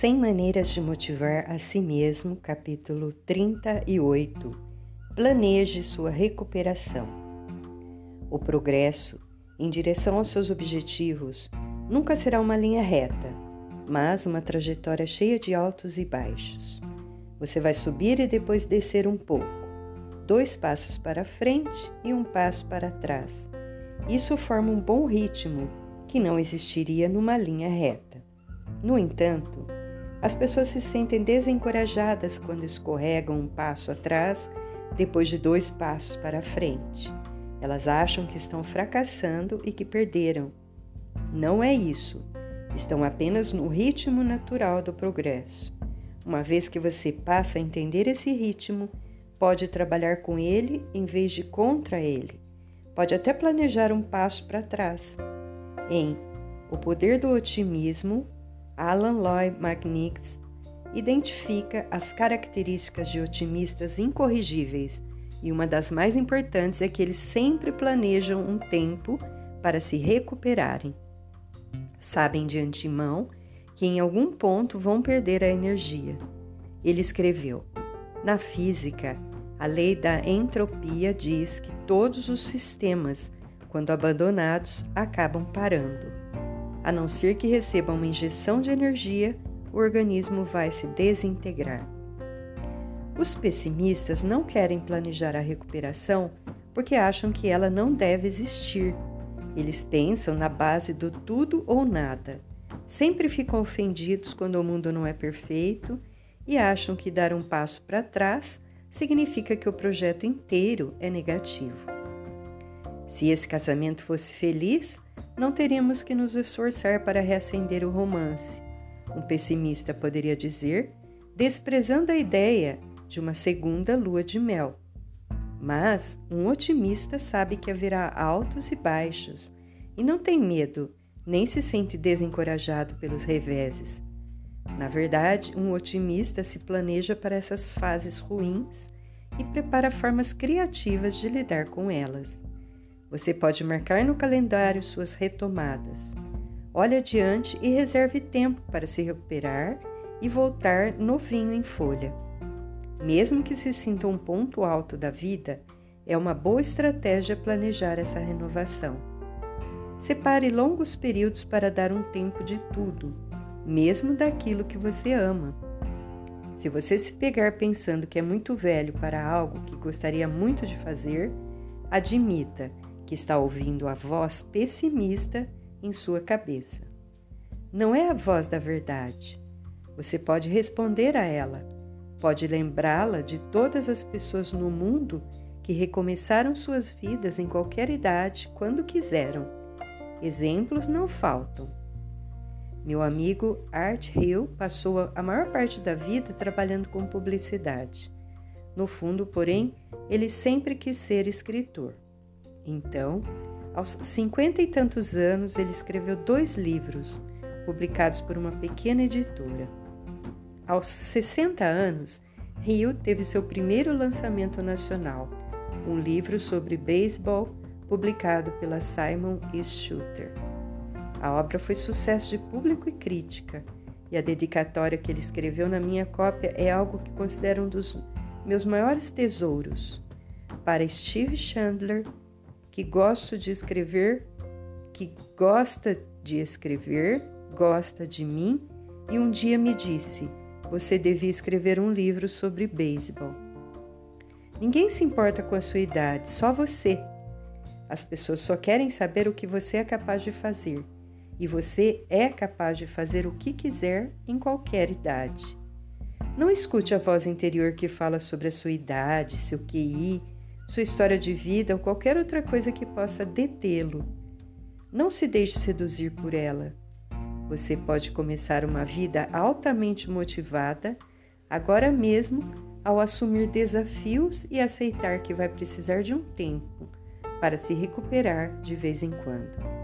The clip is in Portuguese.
100 Maneiras de Motivar a Si Mesmo, capítulo 38. Planeje sua recuperação. O progresso em direção aos seus objetivos nunca será uma linha reta, mas uma trajetória cheia de altos e baixos. Você vai subir e depois descer um pouco, dois passos para frente e um passo para trás. Isso forma um bom ritmo que não existiria numa linha reta. No entanto, as pessoas se sentem desencorajadas quando escorregam um passo atrás depois de dois passos para frente. Elas acham que estão fracassando e que perderam. Não é isso. Estão apenas no ritmo natural do progresso. Uma vez que você passa a entender esse ritmo, pode trabalhar com ele em vez de contra ele. Pode até planejar um passo para trás. Em O Poder do Otimismo, Alan Lloyd McNix identifica as características de otimistas incorrigíveis e uma das mais importantes é que eles sempre planejam um tempo para se recuperarem. Sabem de antemão que em algum ponto vão perder a energia. Ele escreveu: Na física, a lei da entropia diz que todos os sistemas, quando abandonados, acabam parando. A não ser que receba uma injeção de energia, o organismo vai se desintegrar. Os pessimistas não querem planejar a recuperação porque acham que ela não deve existir. Eles pensam na base do tudo ou nada. Sempre ficam ofendidos quando o mundo não é perfeito e acham que dar um passo para trás significa que o projeto inteiro é negativo. Se esse casamento fosse feliz, não teríamos que nos esforçar para reacender o romance. Um pessimista poderia dizer, desprezando a ideia de uma segunda lua de mel. Mas um otimista sabe que haverá altos e baixos e não tem medo, nem se sente desencorajado pelos reveses. Na verdade, um otimista se planeja para essas fases ruins e prepara formas criativas de lidar com elas. Você pode marcar no calendário suas retomadas. Olhe adiante e reserve tempo para se recuperar e voltar novinho em folha. Mesmo que se sinta um ponto alto da vida, é uma boa estratégia planejar essa renovação. Separe longos períodos para dar um tempo de tudo, mesmo daquilo que você ama. Se você se pegar pensando que é muito velho para algo que gostaria muito de fazer, admita que está ouvindo a voz pessimista em sua cabeça. Não é a voz da verdade. Você pode responder a ela, pode lembrá-la de todas as pessoas no mundo que recomeçaram suas vidas em qualquer idade, quando quiseram. Exemplos não faltam. Meu amigo Art Hill passou a maior parte da vida trabalhando com publicidade. No fundo, porém, ele sempre quis ser escritor. Então, aos cinquenta e tantos anos, ele escreveu dois livros, publicados por uma pequena editora. Aos 60 anos, Rio teve seu primeiro lançamento nacional, um livro sobre beisebol publicado pela Simon e Schuster. A obra foi sucesso de público e crítica, e a dedicatória que ele escreveu na minha cópia é algo que considero um dos meus maiores tesouros. Para Steve Chandler, que gosto de escrever, que gosta de escrever, gosta de mim e um dia me disse: você devia escrever um livro sobre beisebol. Ninguém se importa com a sua idade, só você. As pessoas só querem saber o que você é capaz de fazer. E você é capaz de fazer o que quiser em qualquer idade. Não escute a voz interior que fala sobre a sua idade, seu QI, sua história de vida ou qualquer outra coisa que possa detê-lo. Não se deixe seduzir por ela. Você pode começar uma vida altamente motivada agora mesmo ao assumir desafios e aceitar que vai precisar de um tempo para se recuperar de vez em quando.